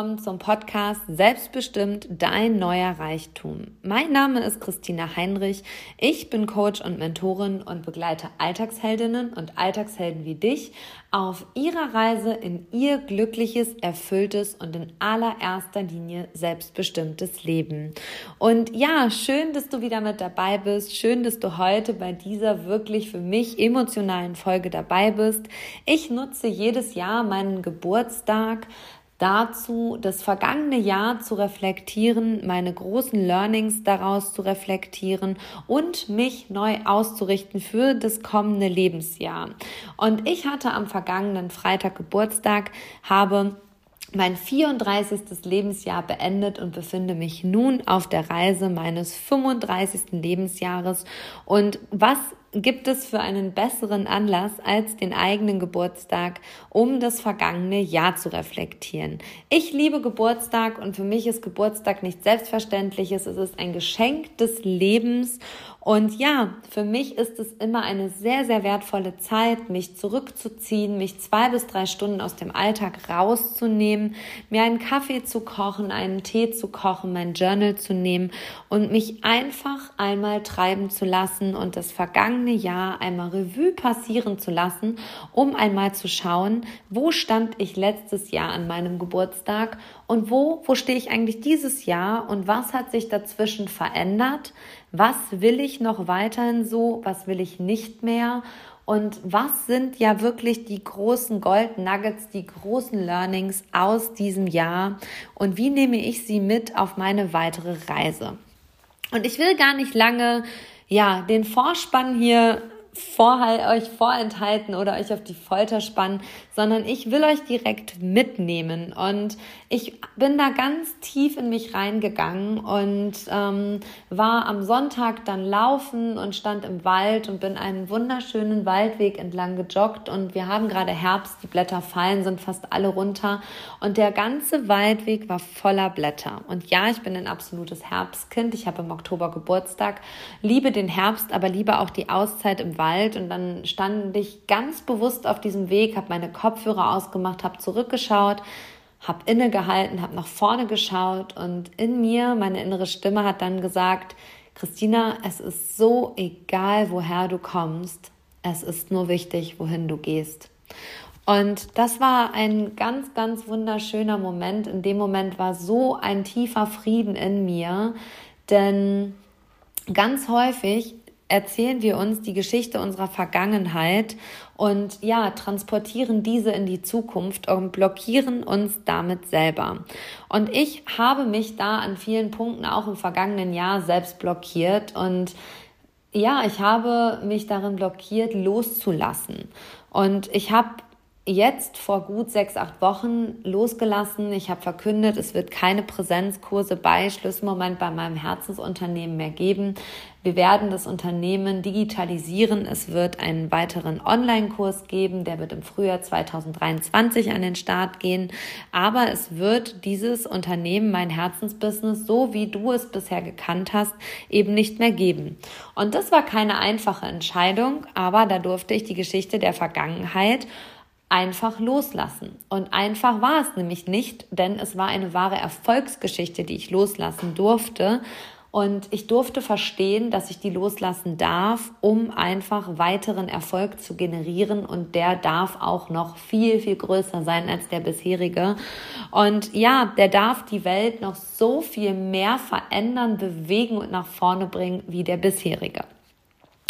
Willkommen zum Podcast Selbstbestimmt dein neuer Reichtum. Mein Name ist Christina Heinrich. Ich bin Coach und Mentorin und begleite Alltagsheldinnen und Alltagshelden wie dich auf ihrer Reise in ihr glückliches, erfülltes und in allererster Linie selbstbestimmtes Leben. Und ja, schön, dass du wieder mit dabei bist. Schön, dass du heute bei dieser wirklich für mich emotionalen Folge dabei bist. Ich nutze jedes Jahr meinen Geburtstag dazu, das vergangene Jahr zu reflektieren, meine großen Learnings daraus zu reflektieren und mich neu auszurichten für das kommende Lebensjahr. Und ich hatte am vergangenen Freitag Geburtstag, habe mein 34. Lebensjahr beendet und befinde mich nun auf der Reise meines 35. Lebensjahres. Und was gibt es für einen besseren Anlass als den eigenen Geburtstag, um das vergangene Jahr zu reflektieren. Ich liebe Geburtstag und für mich ist Geburtstag nicht selbstverständliches, es ist ein Geschenk des Lebens und ja, für mich ist es immer eine sehr, sehr wertvolle Zeit, mich zurückzuziehen, mich zwei bis drei Stunden aus dem Alltag rauszunehmen, mir einen Kaffee zu kochen, einen Tee zu kochen, mein Journal zu nehmen und mich einfach einmal treiben zu lassen und das vergangene Jahr einmal Revue passieren zu lassen, um einmal zu schauen, wo stand ich letztes Jahr an meinem Geburtstag und wo, wo stehe ich eigentlich dieses Jahr und was hat sich dazwischen verändert? Was will ich noch weiterhin so? Was will ich nicht mehr? Und was sind ja wirklich die großen Gold Nuggets, die großen Learnings aus diesem Jahr? Und wie nehme ich sie mit auf meine weitere Reise? Und ich will gar nicht lange, ja, den Vorspann hier vorhal euch vorenthalten oder euch auf die Folter spannen, sondern ich will euch direkt mitnehmen. Und ich bin da ganz tief in mich reingegangen und ähm, war am Sonntag dann laufen und stand im Wald und bin einen wunderschönen Waldweg entlang gejoggt. Und wir haben gerade Herbst, die Blätter fallen, sind fast alle runter. Und der ganze Waldweg war voller Blätter. Und ja, ich bin ein absolutes Herbstkind. Ich habe im Oktober Geburtstag, liebe den Herbst, aber liebe auch die Auszeit im Wald und dann stand ich ganz bewusst auf diesem Weg, habe meine Kopfhörer ausgemacht, habe zurückgeschaut, habe innegehalten, habe nach vorne geschaut und in mir, meine innere Stimme hat dann gesagt, Christina, es ist so egal, woher du kommst, es ist nur wichtig, wohin du gehst. Und das war ein ganz, ganz wunderschöner Moment. In dem Moment war so ein tiefer Frieden in mir, denn ganz häufig erzählen wir uns die Geschichte unserer Vergangenheit und ja, transportieren diese in die Zukunft und blockieren uns damit selber. Und ich habe mich da an vielen Punkten auch im vergangenen Jahr selbst blockiert und ja, ich habe mich darin blockiert, loszulassen. Und ich habe jetzt vor gut sechs, acht Wochen losgelassen. Ich habe verkündet, es wird keine Präsenzkurse bei Schlüsselmoment bei meinem Herzensunternehmen mehr geben. Wir werden das Unternehmen digitalisieren. Es wird einen weiteren Online-Kurs geben, der wird im Frühjahr 2023 an den Start gehen. Aber es wird dieses Unternehmen, mein Herzensbusiness, so wie du es bisher gekannt hast, eben nicht mehr geben. Und das war keine einfache Entscheidung, aber da durfte ich die Geschichte der Vergangenheit einfach loslassen. Und einfach war es nämlich nicht, denn es war eine wahre Erfolgsgeschichte, die ich loslassen durfte. Und ich durfte verstehen, dass ich die loslassen darf, um einfach weiteren Erfolg zu generieren. Und der darf auch noch viel, viel größer sein als der bisherige. Und ja, der darf die Welt noch so viel mehr verändern, bewegen und nach vorne bringen wie der bisherige.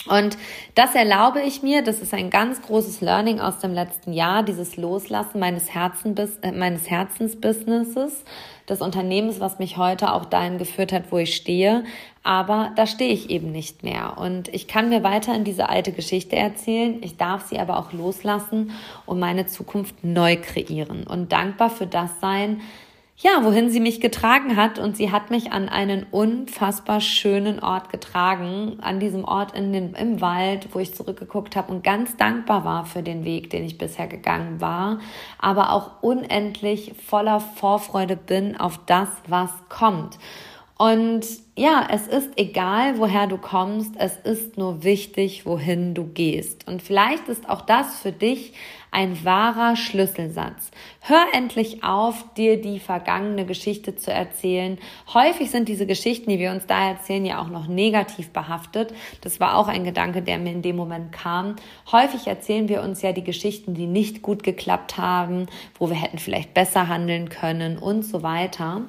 Und das erlaube ich mir, das ist ein ganz großes Learning aus dem letzten Jahr, dieses Loslassen meines, Herzen, äh, meines Herzensbusinesses, des Unternehmens, was mich heute auch dahin geführt hat, wo ich stehe. Aber da stehe ich eben nicht mehr. Und ich kann mir weiterhin diese alte Geschichte erzählen. Ich darf sie aber auch loslassen und meine Zukunft neu kreieren und dankbar für das sein, ja, wohin sie mich getragen hat. Und sie hat mich an einen unfassbar schönen Ort getragen, an diesem Ort in den, im Wald, wo ich zurückgeguckt habe und ganz dankbar war für den Weg, den ich bisher gegangen war, aber auch unendlich voller Vorfreude bin auf das, was kommt. Und ja, es ist egal, woher du kommst, es ist nur wichtig, wohin du gehst. Und vielleicht ist auch das für dich ein wahrer Schlüsselsatz. Hör endlich auf, dir die vergangene Geschichte zu erzählen. Häufig sind diese Geschichten, die wir uns da erzählen, ja auch noch negativ behaftet. Das war auch ein Gedanke, der mir in dem Moment kam. Häufig erzählen wir uns ja die Geschichten, die nicht gut geklappt haben, wo wir hätten vielleicht besser handeln können und so weiter.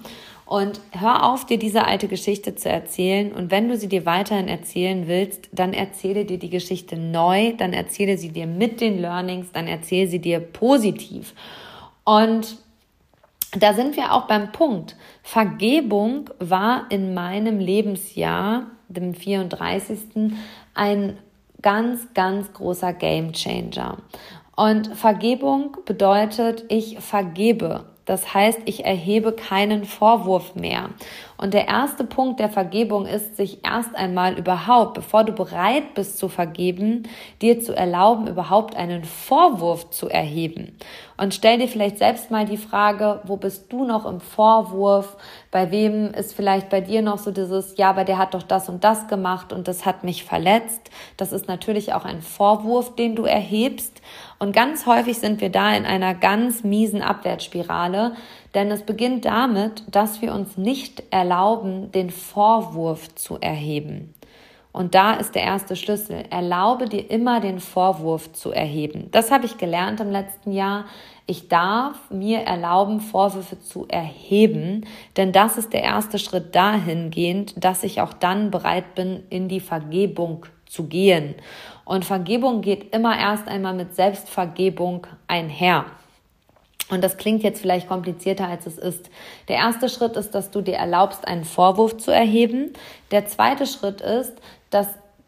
Und hör auf, dir diese alte Geschichte zu erzählen. Und wenn du sie dir weiterhin erzählen willst, dann erzähle dir die Geschichte neu, dann erzähle sie dir mit den Learnings, dann erzähle sie dir positiv. Und da sind wir auch beim Punkt. Vergebung war in meinem Lebensjahr, dem 34. ein ganz, ganz großer Game Changer. Und Vergebung bedeutet, ich vergebe. Das heißt, ich erhebe keinen Vorwurf mehr. Und der erste Punkt der Vergebung ist, sich erst einmal überhaupt, bevor du bereit bist zu vergeben, dir zu erlauben, überhaupt einen Vorwurf zu erheben. Und stell dir vielleicht selbst mal die Frage, wo bist du noch im Vorwurf? Bei wem ist vielleicht bei dir noch so dieses, ja, aber der hat doch das und das gemacht und das hat mich verletzt. Das ist natürlich auch ein Vorwurf, den du erhebst. Und ganz häufig sind wir da in einer ganz miesen Abwärtsspirale, denn es beginnt damit, dass wir uns nicht erlauben, den Vorwurf zu erheben. Und da ist der erste Schlüssel. Erlaube dir immer den Vorwurf zu erheben. Das habe ich gelernt im letzten Jahr. Ich darf mir erlauben, Vorwürfe zu erheben, denn das ist der erste Schritt dahingehend, dass ich auch dann bereit bin, in die Vergebung zu gehen. Und Vergebung geht immer erst einmal mit Selbstvergebung einher. Und das klingt jetzt vielleicht komplizierter, als es ist. Der erste Schritt ist, dass du dir erlaubst, einen Vorwurf zu erheben. Der zweite Schritt ist, dass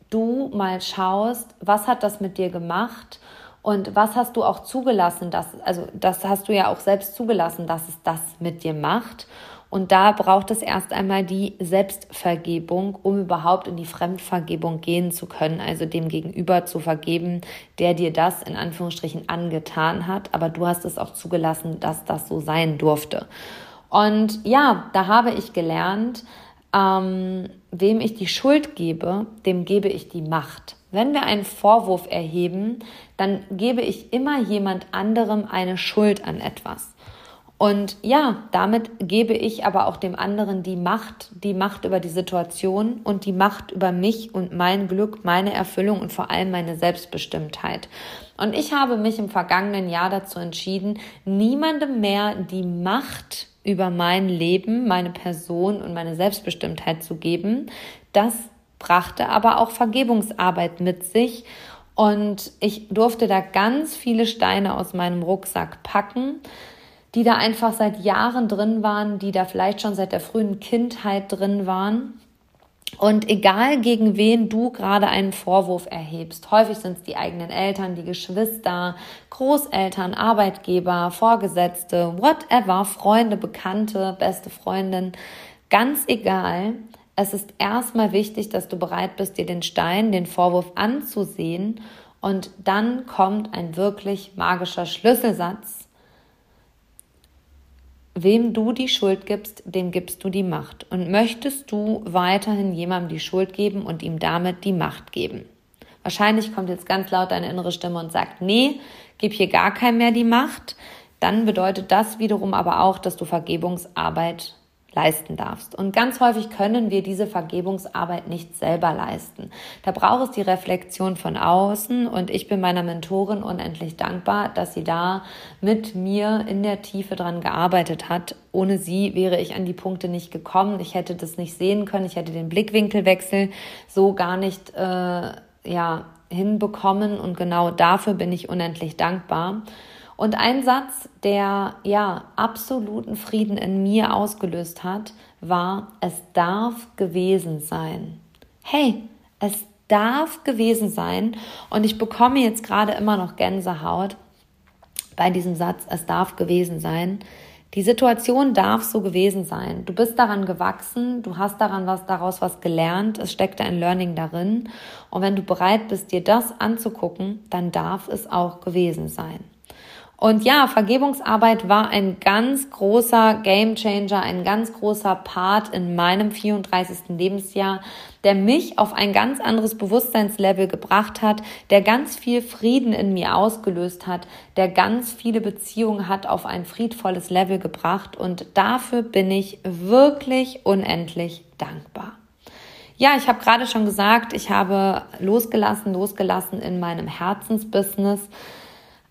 du mal schaust, was hat das mit dir gemacht und was hast du auch zugelassen, dass, also das hast du ja auch selbst zugelassen, dass es das mit dir macht. Und da braucht es erst einmal die Selbstvergebung, um überhaupt in die Fremdvergebung gehen zu können, also dem Gegenüber zu vergeben, der dir das in Anführungsstrichen angetan hat. Aber du hast es auch zugelassen, dass das so sein durfte. Und ja, da habe ich gelernt, ähm, wem ich die Schuld gebe, dem gebe ich die Macht. Wenn wir einen Vorwurf erheben, dann gebe ich immer jemand anderem eine Schuld an etwas. Und ja, damit gebe ich aber auch dem anderen die Macht, die Macht über die Situation und die Macht über mich und mein Glück, meine Erfüllung und vor allem meine Selbstbestimmtheit. Und ich habe mich im vergangenen Jahr dazu entschieden, niemandem mehr die Macht über mein Leben, meine Person und meine Selbstbestimmtheit zu geben. Das brachte aber auch Vergebungsarbeit mit sich. Und ich durfte da ganz viele Steine aus meinem Rucksack packen die da einfach seit Jahren drin waren, die da vielleicht schon seit der frühen Kindheit drin waren. Und egal gegen wen du gerade einen Vorwurf erhebst, häufig sind es die eigenen Eltern, die Geschwister, Großeltern, Arbeitgeber, Vorgesetzte, whatever, Freunde, Bekannte, beste Freundin, ganz egal. Es ist erstmal wichtig, dass du bereit bist, dir den Stein, den Vorwurf anzusehen und dann kommt ein wirklich magischer Schlüsselsatz, Wem du die Schuld gibst, dem gibst du die Macht. Und möchtest du weiterhin jemandem die Schuld geben und ihm damit die Macht geben? Wahrscheinlich kommt jetzt ganz laut deine innere Stimme und sagt, nee, gib hier gar keinem mehr die Macht. Dann bedeutet das wiederum aber auch, dass du Vergebungsarbeit leisten darfst. Und ganz häufig können wir diese Vergebungsarbeit nicht selber leisten. Da braucht es die Reflexion von außen und ich bin meiner Mentorin unendlich dankbar, dass sie da mit mir in der Tiefe dran gearbeitet hat. Ohne sie wäre ich an die Punkte nicht gekommen. Ich hätte das nicht sehen können. Ich hätte den Blickwinkelwechsel so gar nicht, äh, ja, hinbekommen und genau dafür bin ich unendlich dankbar. Und ein Satz, der ja absoluten Frieden in mir ausgelöst hat, war, es darf gewesen sein. Hey, es darf gewesen sein. Und ich bekomme jetzt gerade immer noch Gänsehaut bei diesem Satz, es darf gewesen sein. Die Situation darf so gewesen sein. Du bist daran gewachsen, du hast daran was, daraus was gelernt, es steckt ein Learning darin. Und wenn du bereit bist, dir das anzugucken, dann darf es auch gewesen sein. Und ja, Vergebungsarbeit war ein ganz großer Gamechanger, ein ganz großer Part in meinem 34. Lebensjahr, der mich auf ein ganz anderes Bewusstseinslevel gebracht hat, der ganz viel Frieden in mir ausgelöst hat, der ganz viele Beziehungen hat auf ein friedvolles Level gebracht. Und dafür bin ich wirklich unendlich dankbar. Ja, ich habe gerade schon gesagt, ich habe losgelassen, losgelassen in meinem Herzensbusiness.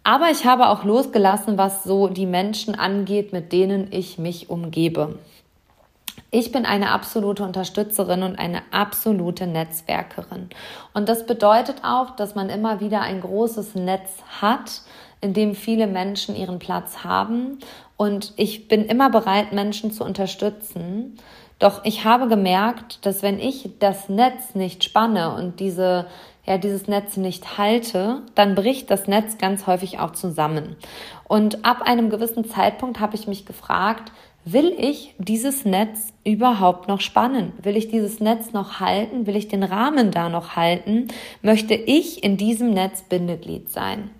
Aber ich habe auch losgelassen, was so die Menschen angeht, mit denen ich mich umgebe. Ich bin eine absolute Unterstützerin und eine absolute Netzwerkerin. Und das bedeutet auch, dass man immer wieder ein großes Netz hat, in dem viele Menschen ihren Platz haben. Und ich bin immer bereit, Menschen zu unterstützen. Doch ich habe gemerkt, dass wenn ich das Netz nicht spanne und diese ja, dieses Netz nicht halte, dann bricht das Netz ganz häufig auch zusammen. Und ab einem gewissen Zeitpunkt habe ich mich gefragt, will ich dieses Netz überhaupt noch spannen? Will ich dieses Netz noch halten? Will ich den Rahmen da noch halten? Möchte ich in diesem Netz Bindeglied sein?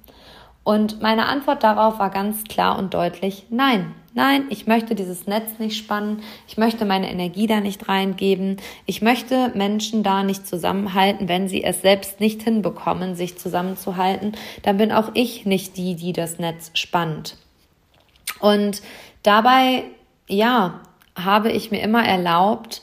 Und meine Antwort darauf war ganz klar und deutlich, nein, Nein, ich möchte dieses Netz nicht spannen. Ich möchte meine Energie da nicht reingeben. Ich möchte Menschen da nicht zusammenhalten, wenn sie es selbst nicht hinbekommen, sich zusammenzuhalten. Dann bin auch ich nicht die, die das Netz spannt. Und dabei, ja, habe ich mir immer erlaubt,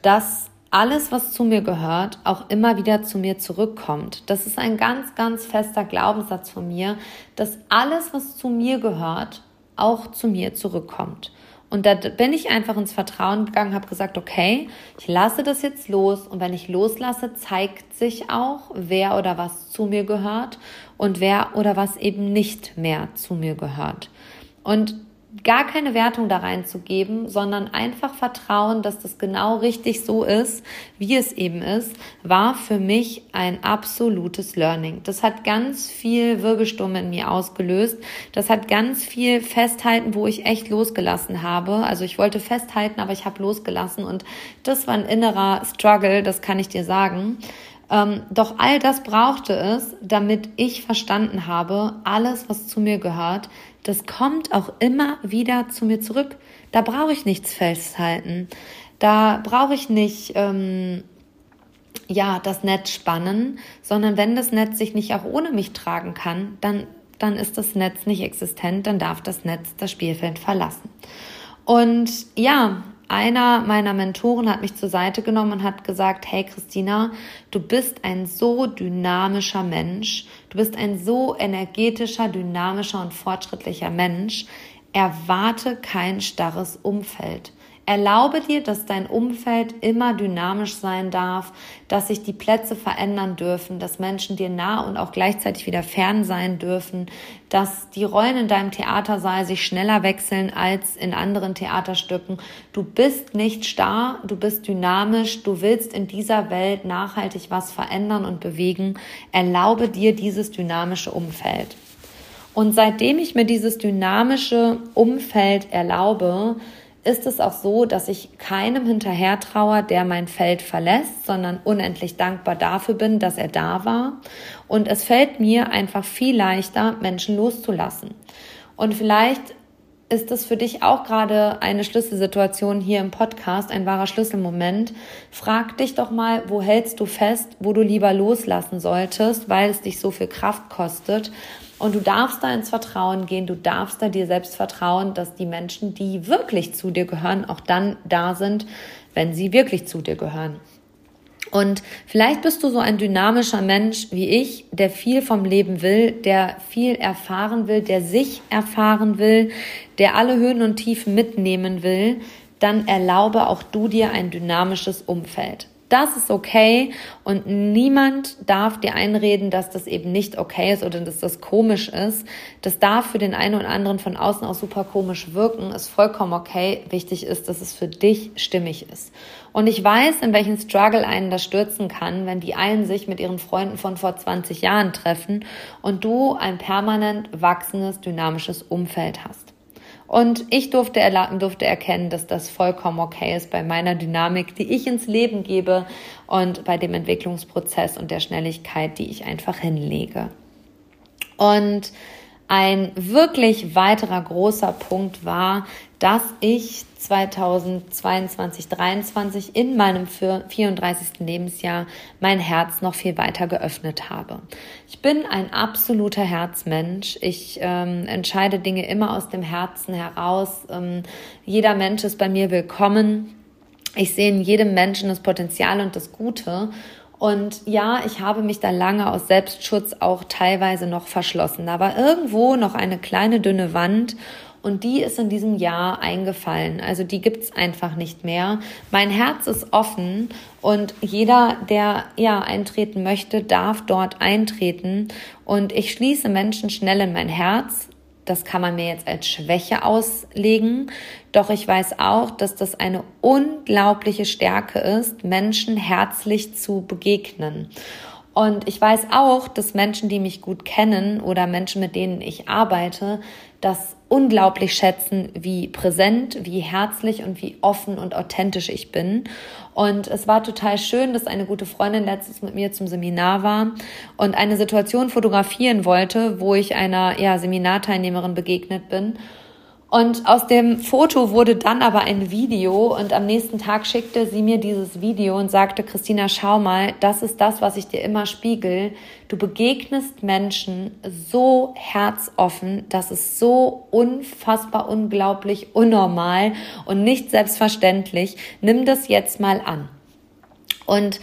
dass alles, was zu mir gehört, auch immer wieder zu mir zurückkommt. Das ist ein ganz, ganz fester Glaubenssatz von mir, dass alles, was zu mir gehört, auch zu mir zurückkommt. Und da bin ich einfach ins Vertrauen gegangen, habe gesagt, okay, ich lasse das jetzt los und wenn ich loslasse, zeigt sich auch, wer oder was zu mir gehört und wer oder was eben nicht mehr zu mir gehört. Und gar keine Wertung da reinzugeben, sondern einfach Vertrauen, dass das genau richtig so ist, wie es eben ist, war für mich ein absolutes Learning. Das hat ganz viel Wirbelsturm in mir ausgelöst. Das hat ganz viel Festhalten, wo ich echt losgelassen habe. Also ich wollte festhalten, aber ich habe losgelassen und das war ein innerer Struggle, das kann ich dir sagen. Ähm, doch all das brauchte es, damit ich verstanden habe, alles, was zu mir gehört, das kommt auch immer wieder zu mir zurück. Da brauche ich nichts festhalten. Da brauche ich nicht, ähm, ja, das Netz spannen, sondern wenn das Netz sich nicht auch ohne mich tragen kann, dann, dann ist das Netz nicht existent, dann darf das Netz das Spielfeld verlassen. Und ja, einer meiner Mentoren hat mich zur Seite genommen und hat gesagt, hey Christina, du bist ein so dynamischer Mensch, du bist ein so energetischer, dynamischer und fortschrittlicher Mensch. Erwarte kein starres Umfeld. Erlaube dir, dass dein Umfeld immer dynamisch sein darf, dass sich die Plätze verändern dürfen, dass Menschen dir nah und auch gleichzeitig wieder fern sein dürfen, dass die Rollen in deinem Theatersaal sich schneller wechseln als in anderen Theaterstücken. Du bist nicht starr, du bist dynamisch, du willst in dieser Welt nachhaltig was verändern und bewegen. Erlaube dir dieses dynamische Umfeld. Und seitdem ich mir dieses dynamische Umfeld erlaube, ist es auch so, dass ich keinem hinterher traue, der mein Feld verlässt, sondern unendlich dankbar dafür bin, dass er da war. Und es fällt mir einfach viel leichter, Menschen loszulassen. Und vielleicht ist es für dich auch gerade eine Schlüsselsituation hier im Podcast, ein wahrer Schlüsselmoment. Frag dich doch mal, wo hältst du fest, wo du lieber loslassen solltest, weil es dich so viel Kraft kostet und du darfst da ins Vertrauen gehen, du darfst da dir selbst vertrauen, dass die Menschen, die wirklich zu dir gehören, auch dann da sind, wenn sie wirklich zu dir gehören. Und vielleicht bist du so ein dynamischer Mensch wie ich, der viel vom Leben will, der viel erfahren will, der sich erfahren will, der alle Höhen und Tiefen mitnehmen will, dann erlaube auch du dir ein dynamisches Umfeld das ist okay und niemand darf dir einreden, dass das eben nicht okay ist oder dass das komisch ist. Das darf für den einen oder anderen von außen auch super komisch wirken, ist vollkommen okay. Wichtig ist, dass es für dich stimmig ist. Und ich weiß, in welchen Struggle einen das stürzen kann, wenn die einen sich mit ihren Freunden von vor 20 Jahren treffen und du ein permanent wachsendes, dynamisches Umfeld hast. Und ich durfte, durfte erkennen, dass das vollkommen okay ist bei meiner Dynamik, die ich ins Leben gebe und bei dem Entwicklungsprozess und der Schnelligkeit, die ich einfach hinlege. Und Ein wirklich weiterer großer Punkt war, dass ich 2022, 2023 in meinem 34. Lebensjahr mein Herz noch viel weiter geöffnet habe. Ich bin ein absoluter Herzmensch. Ich ähm, entscheide Dinge immer aus dem Herzen heraus. Ähm, jeder Mensch ist bei mir willkommen. Ich sehe in jedem Menschen das Potenzial und das Gute. Und ja, ich habe mich da lange aus Selbstschutz auch teilweise noch verschlossen. Da war irgendwo noch eine kleine dünne Wand und die ist in diesem Jahr eingefallen. Also die gibt's einfach nicht mehr. Mein Herz ist offen und jeder, der ja eintreten möchte, darf dort eintreten. Und ich schließe Menschen schnell in mein Herz. Das kann man mir jetzt als Schwäche auslegen. Doch ich weiß auch, dass das eine unglaubliche Stärke ist, Menschen herzlich zu begegnen. Und ich weiß auch, dass Menschen, die mich gut kennen oder Menschen, mit denen ich arbeite, das unglaublich schätzen, wie präsent, wie herzlich und wie offen und authentisch ich bin. Und es war total schön, dass eine gute Freundin letztens mit mir zum Seminar war und eine Situation fotografieren wollte, wo ich einer ja, Seminarteilnehmerin begegnet bin. Und aus dem Foto wurde dann aber ein Video und am nächsten Tag schickte sie mir dieses Video und sagte, Christina, schau mal, das ist das, was ich dir immer spiegel. Du begegnest Menschen so herzoffen, das ist so unfassbar, unglaublich, unnormal und nicht selbstverständlich. Nimm das jetzt mal an. Und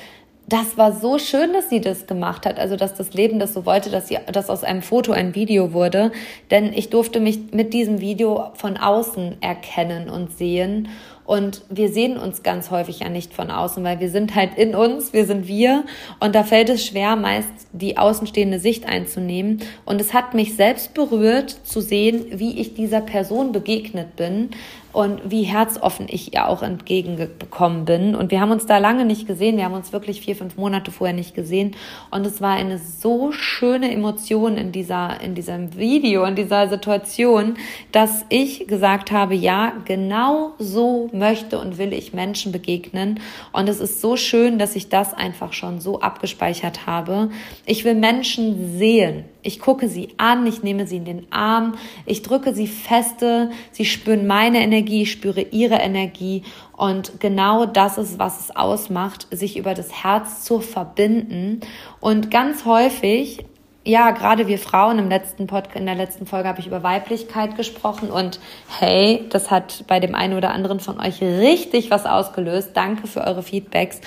das war so schön, dass sie das gemacht hat, also dass das Leben das so wollte, dass sie, dass aus einem Foto ein Video wurde, denn ich durfte mich mit diesem Video von außen erkennen und sehen und wir sehen uns ganz häufig ja nicht von außen, weil wir sind halt in uns, wir sind wir. Und da fällt es schwer, meist die außenstehende Sicht einzunehmen. Und es hat mich selbst berührt zu sehen, wie ich dieser Person begegnet bin und wie herzoffen ich ihr auch entgegengekommen bin. Und wir haben uns da lange nicht gesehen. Wir haben uns wirklich vier, fünf Monate vorher nicht gesehen. Und es war eine so schöne Emotion in dieser, in diesem Video, in dieser Situation, dass ich gesagt habe, ja, genau so möchte und will ich Menschen begegnen. Und es ist so schön, dass ich das einfach schon so abgespeichert habe. Ich will Menschen sehen. Ich gucke sie an, ich nehme sie in den Arm, ich drücke sie feste, sie spüren meine Energie, ich spüre ihre Energie. Und genau das ist, was es ausmacht, sich über das Herz zu verbinden. Und ganz häufig ja, gerade wir Frauen im letzten Podcast, in der letzten Folge habe ich über Weiblichkeit gesprochen und hey, das hat bei dem einen oder anderen von euch richtig was ausgelöst. Danke für eure Feedbacks.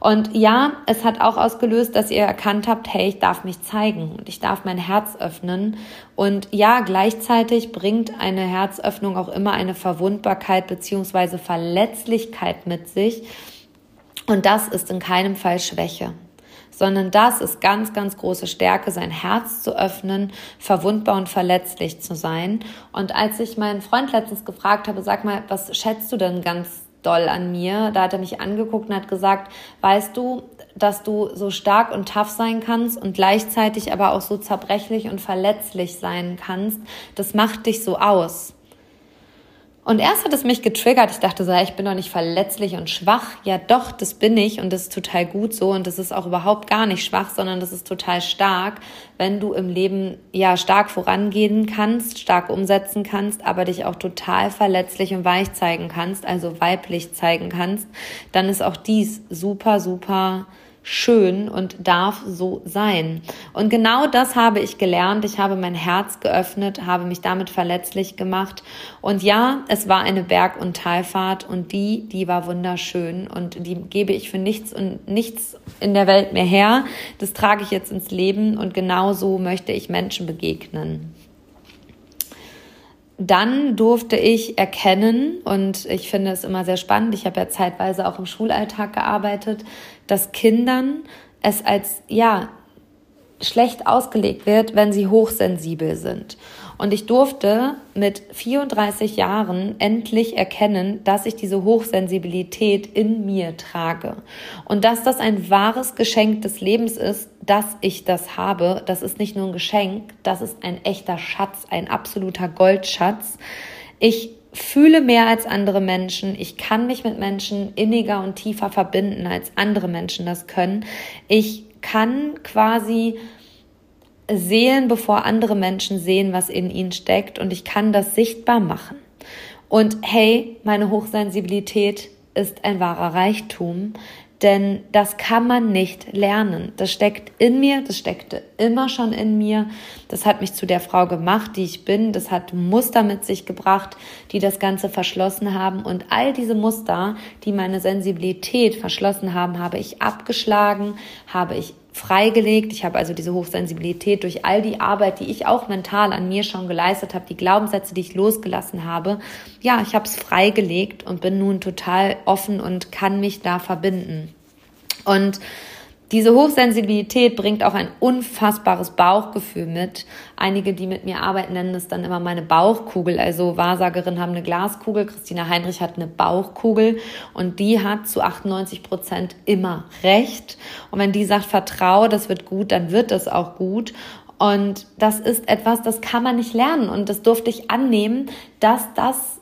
Und ja, es hat auch ausgelöst, dass ihr erkannt habt, hey, ich darf mich zeigen und ich darf mein Herz öffnen. Und ja, gleichzeitig bringt eine Herzöffnung auch immer eine Verwundbarkeit beziehungsweise Verletzlichkeit mit sich. Und das ist in keinem Fall Schwäche sondern das ist ganz, ganz große Stärke, sein Herz zu öffnen, verwundbar und verletzlich zu sein. Und als ich meinen Freund letztens gefragt habe, sag mal, was schätzt du denn ganz doll an mir? Da hat er mich angeguckt und hat gesagt, weißt du, dass du so stark und tough sein kannst und gleichzeitig aber auch so zerbrechlich und verletzlich sein kannst, das macht dich so aus. Und erst hat es mich getriggert. Ich dachte so, ich bin doch nicht verletzlich und schwach. Ja, doch, das bin ich und das ist total gut so und das ist auch überhaupt gar nicht schwach, sondern das ist total stark, wenn du im Leben ja stark vorangehen kannst, stark umsetzen kannst, aber dich auch total verletzlich und weich zeigen kannst, also weiblich zeigen kannst, dann ist auch dies super, super schön und darf so sein. Und genau das habe ich gelernt. Ich habe mein Herz geöffnet, habe mich damit verletzlich gemacht. Und ja, es war eine Berg- und Talfahrt und die, die war wunderschön und die gebe ich für nichts und nichts in der Welt mehr her. Das trage ich jetzt ins Leben und genau so möchte ich Menschen begegnen dann durfte ich erkennen, und ich finde es immer sehr spannend, ich habe ja zeitweise auch im Schulalltag gearbeitet, dass Kindern es als, ja, schlecht ausgelegt wird, wenn sie hochsensibel sind. Und ich durfte mit 34 Jahren endlich erkennen, dass ich diese Hochsensibilität in mir trage. Und dass das ein wahres Geschenk des Lebens ist, dass ich das habe. Das ist nicht nur ein Geschenk, das ist ein echter Schatz, ein absoluter Goldschatz. Ich fühle mehr als andere Menschen. Ich kann mich mit Menschen inniger und tiefer verbinden, als andere Menschen das können. Ich kann quasi sehen, bevor andere Menschen sehen, was in ihnen steckt und ich kann das sichtbar machen. Und hey, meine Hochsensibilität ist ein wahrer Reichtum, denn das kann man nicht lernen. Das steckt in mir, das steckte immer schon in mir. Das hat mich zu der Frau gemacht, die ich bin. Das hat Muster mit sich gebracht, die das Ganze verschlossen haben. Und all diese Muster, die meine Sensibilität verschlossen haben, habe ich abgeschlagen, habe ich freigelegt. Ich habe also diese Hochsensibilität durch all die Arbeit, die ich auch mental an mir schon geleistet habe, die Glaubenssätze, die ich losgelassen habe. Ja, ich habe es freigelegt und bin nun total offen und kann mich da verbinden. Und diese Hochsensibilität bringt auch ein unfassbares Bauchgefühl mit. Einige, die mit mir arbeiten, nennen es dann immer meine Bauchkugel. Also Wahrsagerinnen haben eine Glaskugel, Christina Heinrich hat eine Bauchkugel und die hat zu 98 Prozent immer recht. Und wenn die sagt, vertraue, das wird gut, dann wird das auch gut. Und das ist etwas, das kann man nicht lernen. Und das durfte ich annehmen, dass das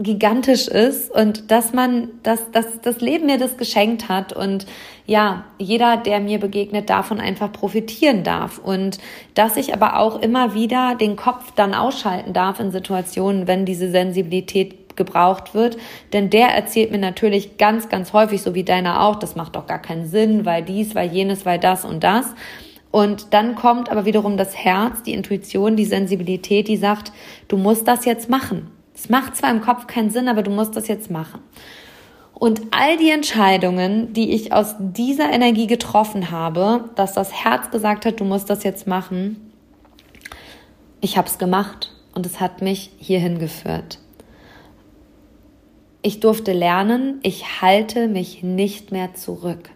gigantisch ist und dass man, dass, dass das Leben mir das geschenkt hat und ja, jeder, der mir begegnet, davon einfach profitieren darf und dass ich aber auch immer wieder den Kopf dann ausschalten darf in Situationen, wenn diese Sensibilität gebraucht wird, denn der erzählt mir natürlich ganz, ganz häufig, so wie deiner auch, das macht doch gar keinen Sinn, weil dies, weil jenes, weil das und das. Und dann kommt aber wiederum das Herz, die Intuition, die Sensibilität, die sagt, du musst das jetzt machen. Es macht zwar im Kopf keinen Sinn, aber du musst das jetzt machen. Und all die Entscheidungen, die ich aus dieser Energie getroffen habe, dass das Herz gesagt hat, du musst das jetzt machen, ich habe es gemacht und es hat mich hierhin geführt. Ich durfte lernen, ich halte mich nicht mehr zurück.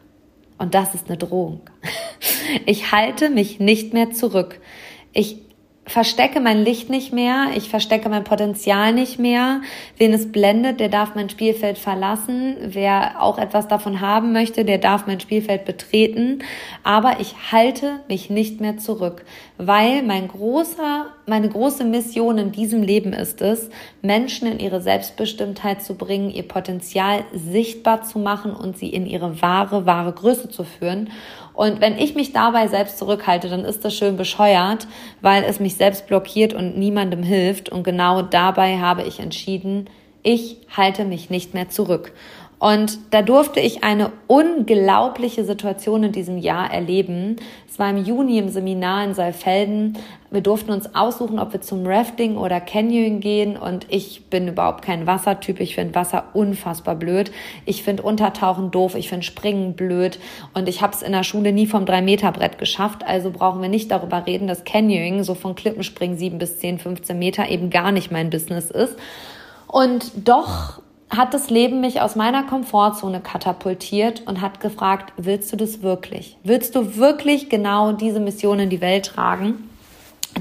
Und das ist eine Drohung. Ich halte mich nicht mehr zurück. Ich verstecke mein Licht nicht mehr, ich verstecke mein Potenzial nicht mehr. Wen es blendet, der darf mein Spielfeld verlassen. Wer auch etwas davon haben möchte, der darf mein Spielfeld betreten. Aber ich halte mich nicht mehr zurück, weil mein großer, meine große Mission in diesem Leben ist es, Menschen in ihre Selbstbestimmtheit zu bringen, ihr Potenzial sichtbar zu machen und sie in ihre wahre, wahre Größe zu führen. Und wenn ich mich dabei selbst zurückhalte, dann ist das schön bescheuert, weil es mich selbst blockiert und niemandem hilft. Und genau dabei habe ich entschieden, ich halte mich nicht mehr zurück. Und da durfte ich eine unglaubliche Situation in diesem Jahr erleben. Es war im Juni im Seminar in Saalfelden. Wir durften uns aussuchen, ob wir zum Rafting oder Canyoning gehen. Und ich bin überhaupt kein Wassertyp. Ich finde Wasser unfassbar blöd. Ich finde Untertauchen doof. Ich finde Springen blöd. Und ich habe es in der Schule nie vom 3-Meter-Brett geschafft. Also brauchen wir nicht darüber reden, dass Canyoning so von Klippenspringen 7 bis 10, 15 Meter eben gar nicht mein Business ist. Und doch hat das Leben mich aus meiner Komfortzone katapultiert und hat gefragt, willst du das wirklich? Willst du wirklich genau diese Mission in die Welt tragen?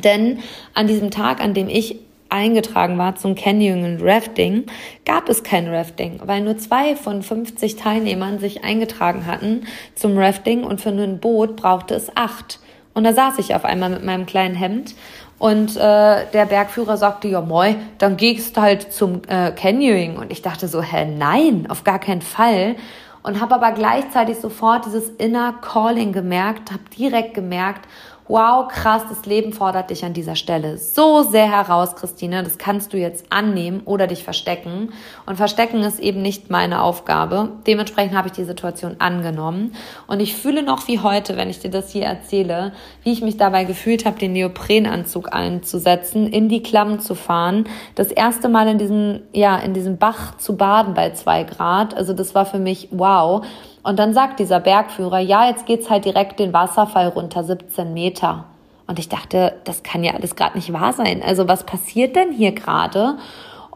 Denn an diesem Tag, an dem ich eingetragen war zum Canyoning und Rafting, gab es kein Rafting, weil nur zwei von 50 Teilnehmern sich eingetragen hatten zum Rafting und für ein Boot brauchte es acht. Und da saß ich auf einmal mit meinem kleinen Hemd und äh, der Bergführer sagte, ja moi, dann gehst halt zum äh, Canyoning. Und ich dachte so, hä, nein, auf gar keinen Fall. Und habe aber gleichzeitig sofort dieses Inner Calling gemerkt, habe direkt gemerkt, wow, krass, das Leben fordert dich an dieser Stelle so sehr heraus, Christine, das kannst du jetzt annehmen oder dich verstecken. Und verstecken ist eben nicht meine Aufgabe. Dementsprechend habe ich die Situation angenommen. Und ich fühle noch wie heute, wenn ich dir das hier erzähle, wie ich mich dabei gefühlt habe, den Neoprenanzug einzusetzen, in die Klamm zu fahren, das erste Mal in diesem, ja, in diesem Bach zu baden bei zwei Grad. Also das war für mich wow. Und dann sagt dieser Bergführer, ja, jetzt geht's halt direkt den Wasserfall runter, 17 Meter. Und ich dachte, das kann ja alles gerade nicht wahr sein. Also was passiert denn hier gerade?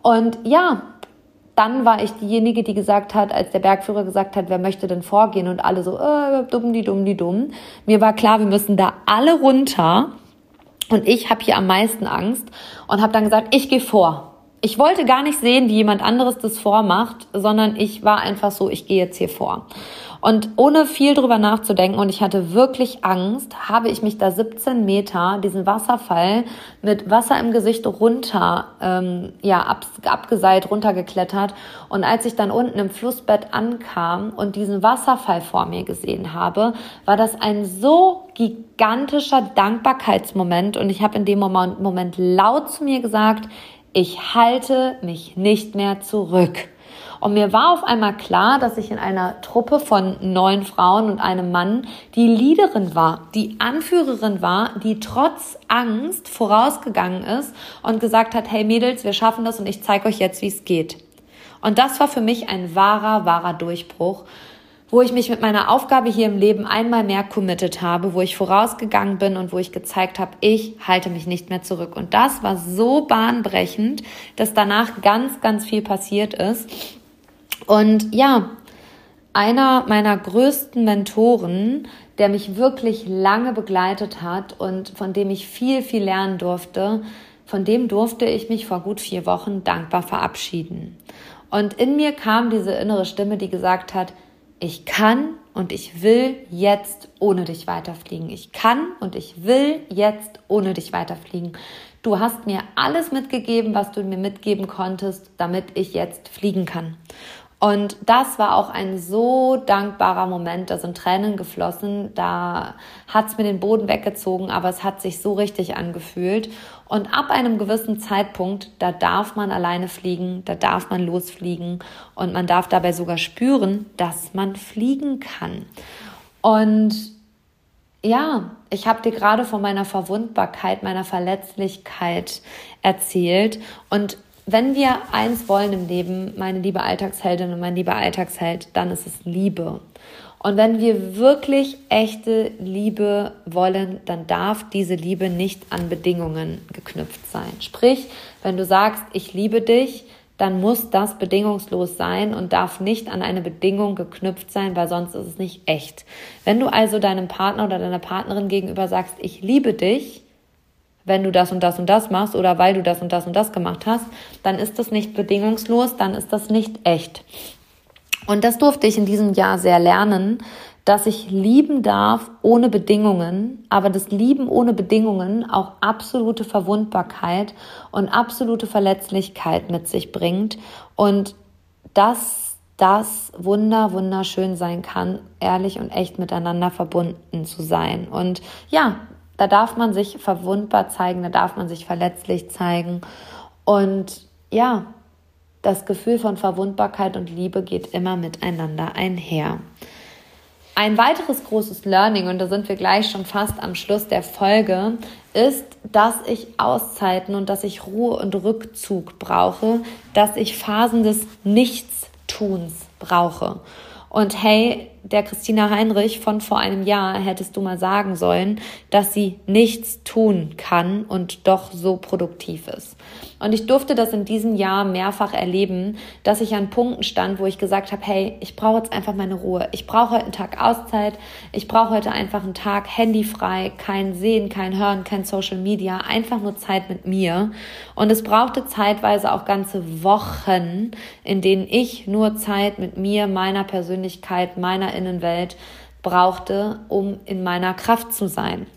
Und ja, dann war ich diejenige, die gesagt hat, als der Bergführer gesagt hat, wer möchte denn vorgehen? Und alle so, äh, dumm, die dumm, die dumm. Mir war klar, wir müssen da alle runter. Und ich habe hier am meisten Angst und habe dann gesagt, ich gehe vor ich wollte gar nicht sehen, wie jemand anderes das vormacht, sondern ich war einfach so, ich gehe jetzt hier vor. Und ohne viel drüber nachzudenken, und ich hatte wirklich Angst, habe ich mich da 17 Meter diesen Wasserfall mit Wasser im Gesicht runter, ähm, ja, ab, abgeseilt, runtergeklettert. Und als ich dann unten im Flussbett ankam und diesen Wasserfall vor mir gesehen habe, war das ein so gigantischer Dankbarkeitsmoment. Und ich habe in dem Moment, Moment laut zu mir gesagt, ich halte mich nicht mehr zurück. Und mir war auf einmal klar, dass ich in einer Truppe von neun Frauen und einem Mann die Leaderin war, die Anführerin war, die trotz Angst vorausgegangen ist und gesagt hat, hey Mädels, wir schaffen das und ich zeige euch jetzt, wie es geht. Und das war für mich ein wahrer, wahrer Durchbruch, wo ich mich mit meiner Aufgabe hier im Leben einmal mehr committed habe, wo ich vorausgegangen bin und wo ich gezeigt habe, ich halte mich nicht mehr zurück. Und das war so bahnbrechend, dass danach ganz, ganz viel passiert ist. Und ja, einer meiner größten Mentoren, der mich wirklich lange begleitet hat und von dem ich viel, viel lernen durfte, von dem durfte ich mich vor gut vier Wochen dankbar verabschieden. Und in mir kam diese innere Stimme, die gesagt hat, ich kann und ich will jetzt ohne dich weiterfliegen. Ich kann und ich will jetzt ohne dich weiterfliegen. Du hast mir alles mitgegeben, was du mir mitgeben konntest, damit ich jetzt fliegen kann. Und das war auch ein so dankbarer Moment, da sind Tränen geflossen, da hat's mir den Boden weggezogen, aber es hat sich so richtig angefühlt. Und ab einem gewissen Zeitpunkt, da darf man alleine fliegen, da darf man losfliegen und man darf dabei sogar spüren, dass man fliegen kann. Und ja, ich habe dir gerade von meiner Verwundbarkeit, meiner Verletzlichkeit erzählt und wenn wir eins wollen im Leben, meine liebe Alltagsheldin und mein lieber Alltagsheld, dann ist es Liebe. Und wenn wir wirklich echte Liebe wollen, dann darf diese Liebe nicht an Bedingungen geknüpft sein. Sprich, wenn du sagst, ich liebe dich, dann muss das bedingungslos sein und darf nicht an eine Bedingung geknüpft sein, weil sonst ist es nicht echt. Wenn du also deinem Partner oder deiner Partnerin gegenüber sagst, ich liebe dich, wenn du das und das und das machst oder weil du das und das und das gemacht hast, dann ist das nicht bedingungslos, dann ist das nicht echt. Und das durfte ich in diesem Jahr sehr lernen, dass ich lieben darf ohne Bedingungen, aber das Lieben ohne Bedingungen auch absolute Verwundbarkeit und absolute Verletzlichkeit mit sich bringt und dass das wunder, wunderschön sein kann, ehrlich und echt miteinander verbunden zu sein. Und ja, da darf man sich verwundbar zeigen, da darf man sich verletzlich zeigen. Und ja, das Gefühl von Verwundbarkeit und Liebe geht immer miteinander einher. Ein weiteres großes Learning, und da sind wir gleich schon fast am Schluss der Folge, ist, dass ich Auszeiten und dass ich Ruhe und Rückzug brauche, dass ich Phasen des Nichtstuns brauche. Und hey, der Christina Heinrich von vor einem Jahr hättest du mal sagen sollen, dass sie nichts tun kann und doch so produktiv ist. Und ich durfte das in diesem Jahr mehrfach erleben, dass ich an Punkten stand, wo ich gesagt habe, hey, ich brauche jetzt einfach meine Ruhe. Ich brauche heute einen Tag Auszeit. Ich brauche heute einfach einen Tag handyfrei, kein Sehen, kein Hören, kein Social Media, einfach nur Zeit mit mir. Und es brauchte zeitweise auch ganze Wochen, in denen ich nur Zeit mit mir, meiner Persönlichkeit, meiner Innenwelt brauchte, um in meiner Kraft zu sein.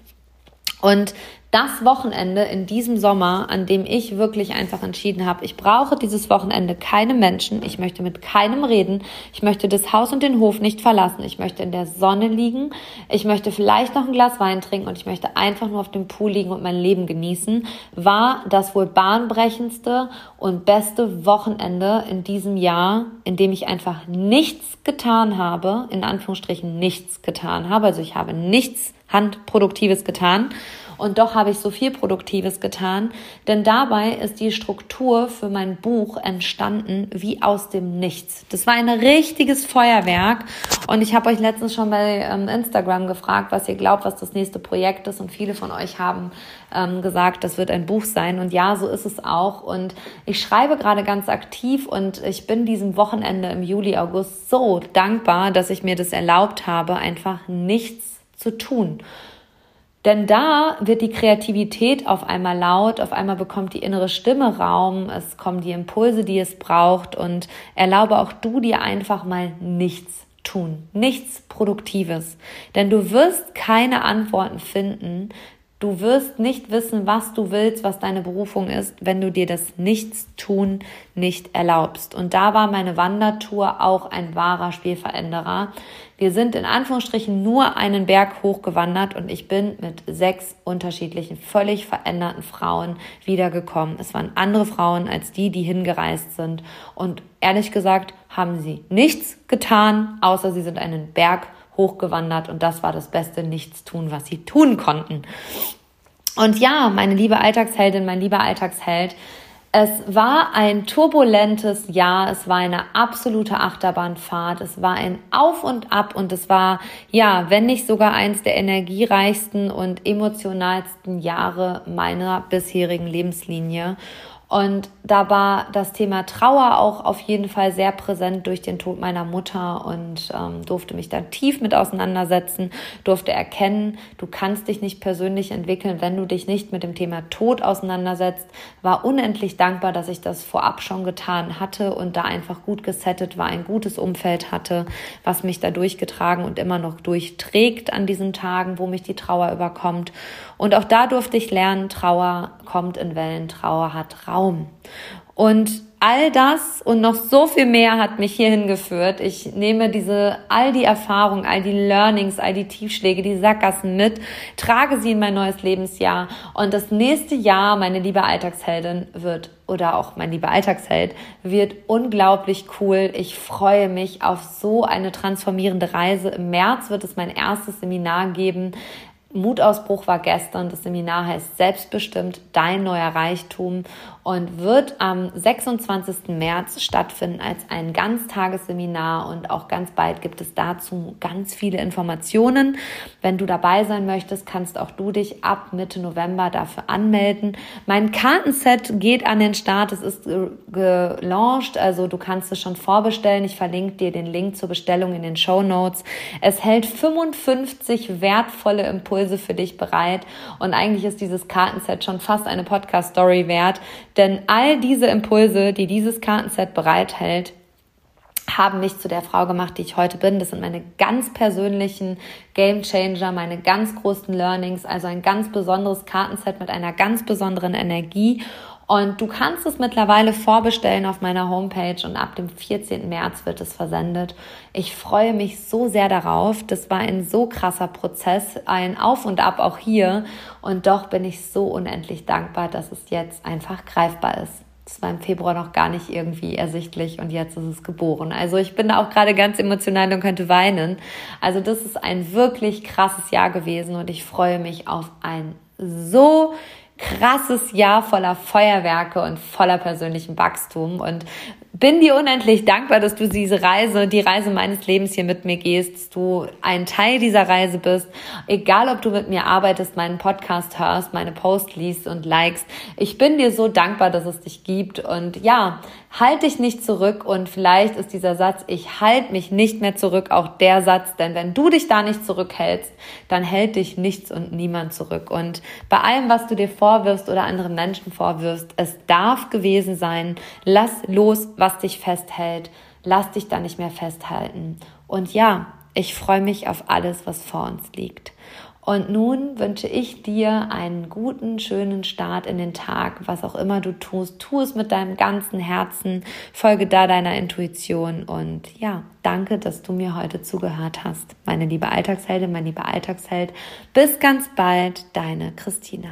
Und das Wochenende in diesem Sommer, an dem ich wirklich einfach entschieden habe, ich brauche dieses Wochenende keine Menschen, ich möchte mit keinem reden, ich möchte das Haus und den Hof nicht verlassen, ich möchte in der Sonne liegen, ich möchte vielleicht noch ein Glas Wein trinken und ich möchte einfach nur auf dem Pool liegen und mein Leben genießen, war das wohl bahnbrechendste und beste Wochenende in diesem Jahr, in dem ich einfach nichts getan habe, in Anführungsstrichen nichts getan habe, also ich habe nichts Handproduktives getan und doch habe ich so viel Produktives getan, denn dabei ist die Struktur für mein Buch entstanden wie aus dem Nichts. Das war ein richtiges Feuerwerk. Und ich habe euch letztens schon bei ähm, Instagram gefragt, was ihr glaubt, was das nächste Projekt ist. Und viele von euch haben ähm, gesagt, das wird ein Buch sein. Und ja, so ist es auch. Und ich schreibe gerade ganz aktiv. Und ich bin diesem Wochenende im Juli, August so dankbar, dass ich mir das erlaubt habe, einfach nichts zu tun Denn da wird die Kreativität auf einmal laut, auf einmal bekommt die innere Stimme Raum, es kommen die Impulse, die es braucht und erlaube auch du dir einfach mal nichts tun, nichts Produktives. Denn du wirst keine Antworten finden, Du wirst nicht wissen, was du willst, was deine Berufung ist, wenn du dir das Nichtstun nicht erlaubst. Und da war meine Wandertour auch ein wahrer Spielveränderer. Wir sind in Anführungsstrichen nur einen Berg hochgewandert und ich bin mit sechs unterschiedlichen, völlig veränderten Frauen wiedergekommen. Es waren andere Frauen als die, die hingereist sind. Und ehrlich gesagt haben sie nichts getan, außer sie sind einen Berg hochgewandert und das war das beste Nichtstun, was sie tun konnten. Und ja, meine liebe Alltagsheldin, mein lieber Alltagsheld, es war ein turbulentes Jahr, es war eine absolute Achterbahnfahrt, es war ein Auf und Ab und es war, ja, wenn nicht sogar eins der energiereichsten und emotionalsten Jahre meiner bisherigen Lebenslinie. Und da war das Thema Trauer auch auf jeden Fall sehr präsent durch den Tod meiner Mutter und ähm, durfte mich da tief mit auseinandersetzen, durfte erkennen, du kannst dich nicht persönlich entwickeln, wenn du dich nicht mit dem Thema Tod auseinandersetzt. War unendlich dankbar, dass ich das vorab schon getan hatte und da einfach gut gesettet war, ein gutes Umfeld hatte, was mich da durchgetragen und immer noch durchträgt an diesen Tagen, wo mich die Trauer überkommt. Und auch da durfte ich lernen, Trauer kommt in Wellen, Trauer hat Raum. Und all das und noch so viel mehr hat mich hierhin geführt. Ich nehme diese, all die Erfahrungen, all die Learnings, all die Tiefschläge, die Sackgassen mit, trage sie in mein neues Lebensjahr. Und das nächste Jahr, meine liebe Alltagsheldin, wird, oder auch mein lieber Alltagsheld, wird unglaublich cool. Ich freue mich auf so eine transformierende Reise. Im März wird es mein erstes Seminar geben. Mutausbruch war gestern. Das Seminar heißt Selbstbestimmt dein neuer Reichtum und wird am 26. März stattfinden als ein Ganztagesseminar und auch ganz bald gibt es dazu ganz viele Informationen. Wenn du dabei sein möchtest, kannst auch du dich ab Mitte November dafür anmelden. Mein Kartenset geht an den Start. Es ist gelauncht, also du kannst es schon vorbestellen. Ich verlinke dir den Link zur Bestellung in den Show Notes. Es hält 55 wertvolle Impulse für dich bereit und eigentlich ist dieses Kartenset schon fast eine Podcast Story wert denn all diese Impulse, die dieses Kartenset bereithält, haben mich zu der Frau gemacht, die ich heute bin. Das sind meine ganz persönlichen Game Changer, meine ganz großen Learnings, also ein ganz besonderes Kartenset mit einer ganz besonderen Energie. Und du kannst es mittlerweile vorbestellen auf meiner Homepage und ab dem 14. März wird es versendet. Ich freue mich so sehr darauf. Das war ein so krasser Prozess, ein Auf und Ab auch hier. Und doch bin ich so unendlich dankbar, dass es jetzt einfach greifbar ist. Das war im Februar noch gar nicht irgendwie ersichtlich und jetzt ist es geboren. Also ich bin da auch gerade ganz emotional und könnte weinen. Also das ist ein wirklich krasses Jahr gewesen und ich freue mich auf ein so krasses Jahr voller Feuerwerke und voller persönlichem Wachstum. Und bin dir unendlich dankbar, dass du diese Reise, die Reise meines Lebens hier mit mir gehst, dass du ein Teil dieser Reise bist. Egal, ob du mit mir arbeitest, meinen Podcast hörst, meine Post liest und likest. Ich bin dir so dankbar, dass es dich gibt und ja, halt dich nicht zurück und vielleicht ist dieser Satz, ich halte mich nicht mehr zurück, auch der Satz, denn wenn du dich da nicht zurückhältst, dann hält dich nichts und niemand zurück. Und bei allem, was du dir vorwirfst oder anderen Menschen vorwirfst, es darf gewesen sein, lass los, was dich festhält, lass dich da nicht mehr festhalten. Und ja, ich freue mich auf alles, was vor uns liegt. Und nun wünsche ich dir einen guten, schönen Start in den Tag, was auch immer du tust. Tu es mit deinem ganzen Herzen, folge da deiner Intuition und ja, danke, dass du mir heute zugehört hast. Meine liebe Alltagsheldin, mein lieber Alltagsheld. Bis ganz bald, deine Christina.